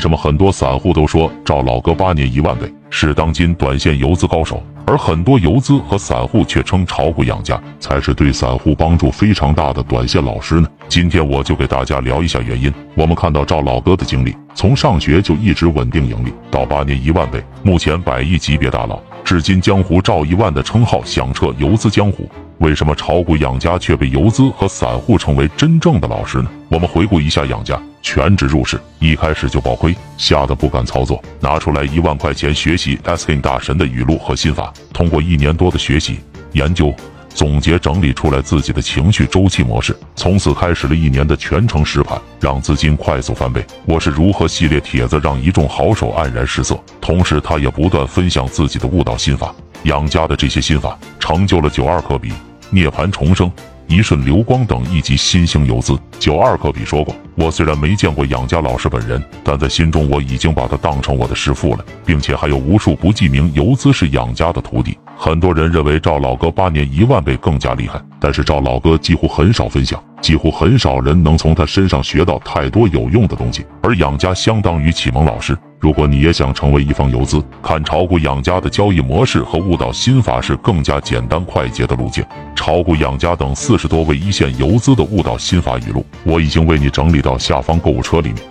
为什么很多散户都说赵老哥八年一万倍是当今短线游资高手，而很多游资和散户却称炒股养家才是对散户帮助非常大的短线老师呢？今天我就给大家聊一下原因。我们看到赵老哥的经历，从上学就一直稳定盈利，到八年一万倍，目前百亿级别大佬，至今江湖赵一万的称号响彻游资江湖。为什么炒股养家却被游资和散户称为真正的老师呢？我们回顾一下养家，全职入市，一开始就爆亏，吓得不敢操作，拿出来一万块钱学习 Asking 大神的语录和心法，通过一年多的学习研究。总结整理出来自己的情绪周期模式，从此开始了一年的全程实盘，让资金快速翻倍。我是如何系列帖子让一众好手黯然失色，同时他也不断分享自己的悟道心法，养家的这些心法成就了九二科比、涅槃重生。一瞬流光等一级新兴游资，九二科比说过：“我虽然没见过养家老师本人，但在心中我已经把他当成我的师父了，并且还有无数不记名游资是养家的徒弟。”很多人认为赵老哥八年一万倍更加厉害，但是赵老哥几乎很少分享，几乎很少人能从他身上学到太多有用的东西。而养家相当于启蒙老师。如果你也想成为一方游资，看炒股养家的交易模式和悟道心法是更加简单快捷的路径。炒股养家等四十多位一线游资的悟道心法语录，我已经为你整理到下方购物车里面。